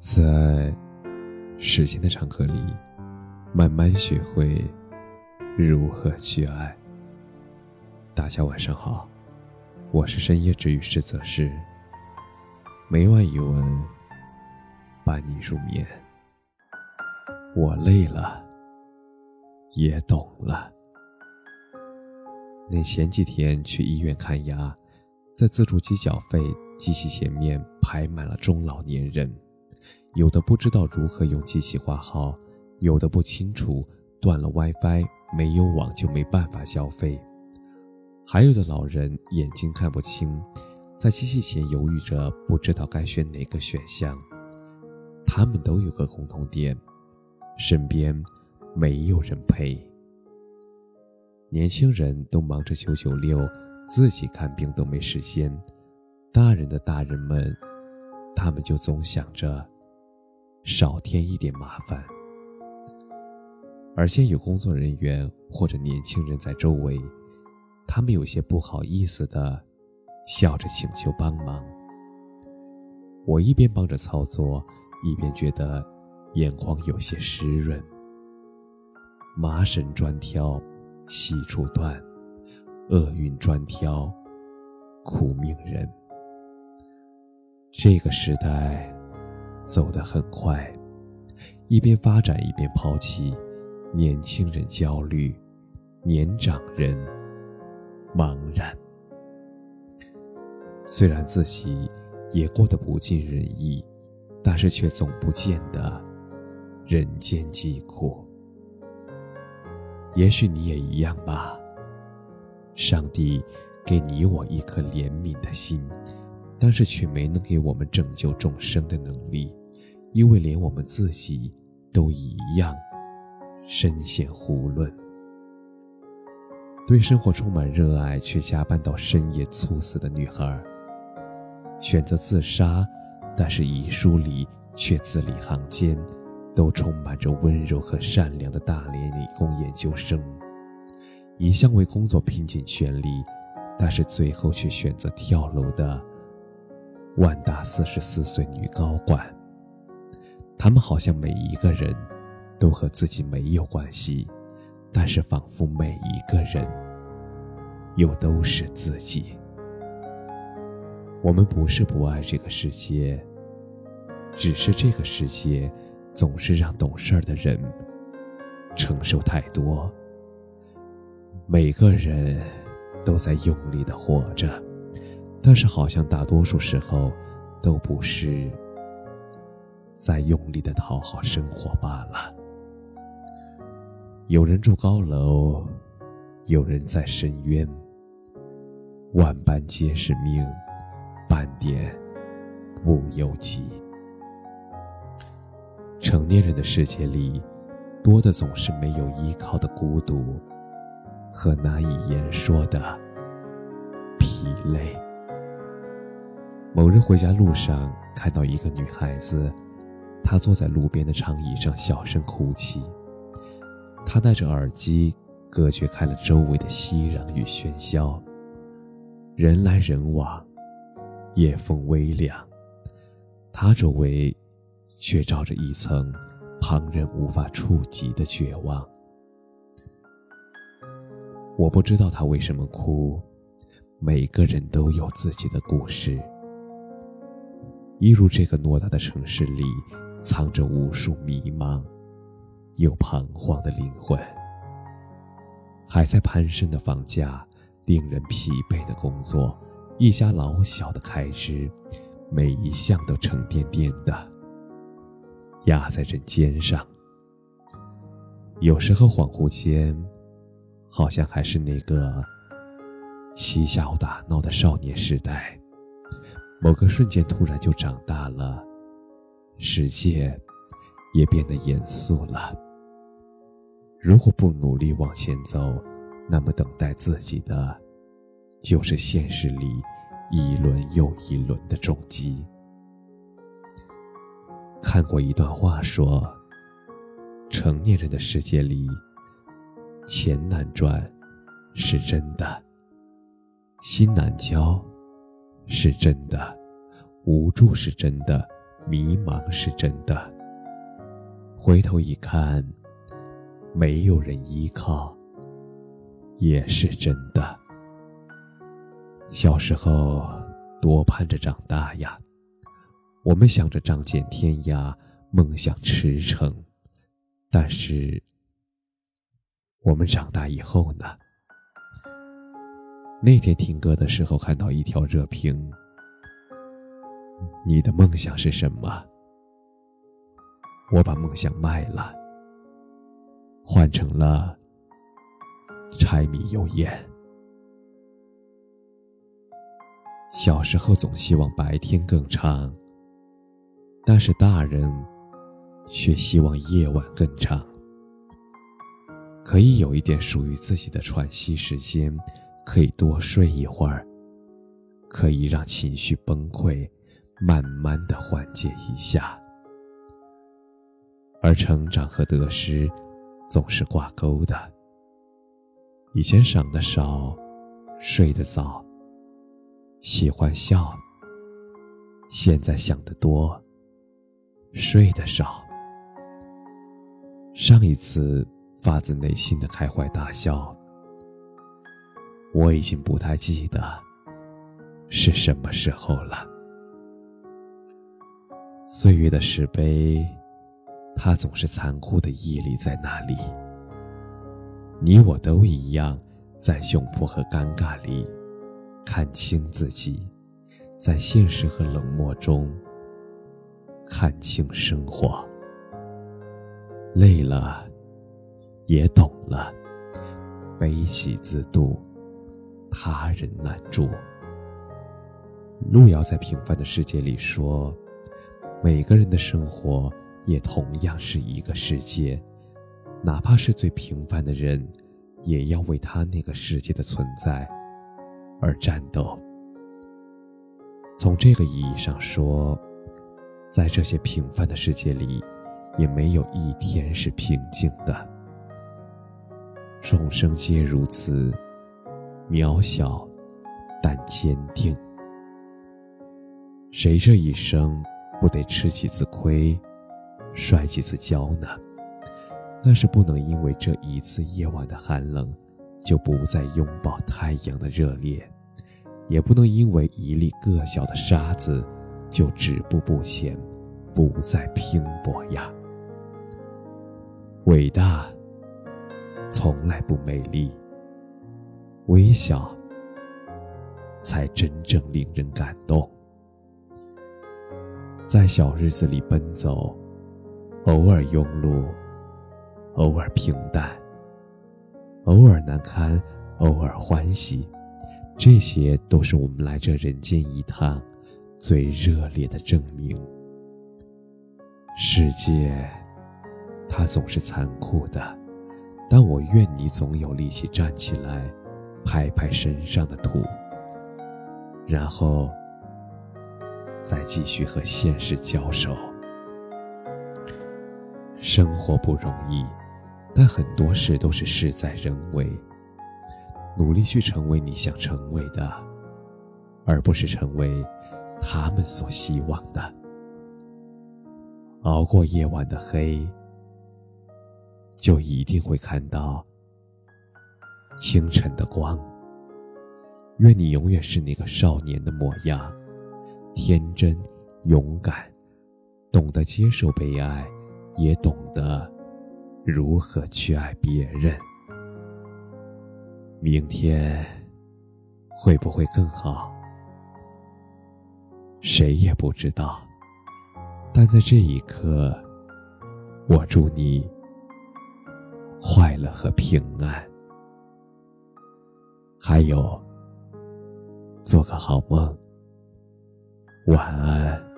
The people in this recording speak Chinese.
在时间的长河里，慢慢学会如何去爱。大家晚上好，我是深夜治愈师泽师。每晚一文伴你入眠。我累了，也懂了。那前几天去医院看牙，在自助机缴费机器前面排满了中老年人。有的不知道如何用机器挂号，有的不清楚断了 WiFi 没有网就没办法消费，还有的老人眼睛看不清，在机器前犹豫着不知道该选哪个选项。他们都有个共同点，身边没有人陪。年轻人都忙着九九六，自己看病都没时间；大人的大人们，他们就总想着。少添一点麻烦，而且有工作人员或者年轻人在周围，他们有些不好意思的笑着请求帮忙。我一边帮着操作，一边觉得眼眶有些湿润。麻绳专挑细处断，厄运专挑苦命人。这个时代。走得很快，一边发展一边抛弃，年轻人焦虑，年长人茫然。虽然自己也过得不尽人意，但是却总不见得人间疾苦。也许你也一样吧。上帝给你我一颗怜悯的心，但是却没能给我们拯救众生的能力。因为连我们自己都一样，深陷囫囵。对生活充满热爱却加班到深夜猝死的女孩，选择自杀，但是遗书里却字里行间都充满着温柔和善良的大连理工研究生，一向为工作拼尽全力，但是最后却选择跳楼的万达四十四岁女高管。他们好像每一个人都和自己没有关系，但是仿佛每一个人又都是自己。我们不是不爱这个世界，只是这个世界总是让懂事儿的人承受太多。每个人都在用力的活着，但是好像大多数时候都不是。在用力的讨好生活罢了。有人住高楼，有人在深渊。万般皆是命，半点不由己。成年人的世界里，多的总是没有依靠的孤独，和难以言说的疲累。某日回家路上，看到一个女孩子。他坐在路边的长椅上，小声哭泣。他戴着耳机，隔绝开了周围的熙攘与喧嚣。人来人往，夜风微凉，他周围却罩着一层旁人无法触及的绝望。我不知道他为什么哭，每个人都有自己的故事。一如这个偌大的城市里。藏着无数迷茫又彷徨的灵魂，还在攀升的房价，令人疲惫的工作，一家老小的开支，每一项都沉甸甸的压在人肩上。有时候恍惚间，好像还是那个嬉笑打闹的少年时代，某个瞬间突然就长大了。世界也变得严肃了。如果不努力往前走，那么等待自己的，就是现实里一轮又一轮的重击。看过一段话说：成年人的世界里，钱难赚是真的，心难交是真的，无助是真的。迷茫是真的。回头一看，没有人依靠，也是真的。小时候多盼着长大呀，我们想着仗剑天涯，梦想驰骋。但是，我们长大以后呢？那天听歌的时候看到一条热评：“你的梦想是什么？”我把梦想卖了，换成了柴米油盐。小时候总希望白天更长，但是大人却希望夜晚更长，可以有一点属于自己的喘息时间，可以多睡一会儿，可以让情绪崩溃慢慢的缓解一下。而成长和得失，总是挂钩的。以前想的少，睡得早，喜欢笑；现在想得多，睡得少。上一次发自内心的开怀大笑，我已经不太记得是什么时候了。岁月的石碑。它总是残酷的屹立在那里。你我都一样，在窘迫和尴尬里看清自己，在现实和冷漠中看清生活。累了，也懂了，悲喜自度，他人难助。路遥在《平凡的世界》里说：“每个人的生活。”也同样是一个世界，哪怕是最平凡的人，也要为他那个世界的存在而战斗。从这个意义上说，在这些平凡的世界里，也没有一天是平静的。众生皆如此，渺小但坚定。谁这一生不得吃几次亏？摔几次跤呢？那是不能因为这一次夜晚的寒冷，就不再拥抱太阳的热烈，也不能因为一粒个小的沙子，就止步不前，不再拼搏呀。伟大从来不美丽，微笑才真正令人感动。在小日子里奔走。偶尔庸碌，偶尔平淡，偶尔难堪，偶尔欢喜，这些都是我们来这人间一趟最热烈的证明。世界，它总是残酷的，但我愿你总有力气站起来，拍拍身上的土，然后再继续和现实交手。生活不容易，但很多事都是事在人为。努力去成为你想成为的，而不是成为他们所希望的。熬过夜晚的黑，就一定会看到清晨的光。愿你永远是那个少年的模样，天真、勇敢，懂得接受被爱。也懂得如何去爱别人。明天会不会更好？谁也不知道。但在这一刻，我祝你快乐和平安。还有，做个好梦，晚安。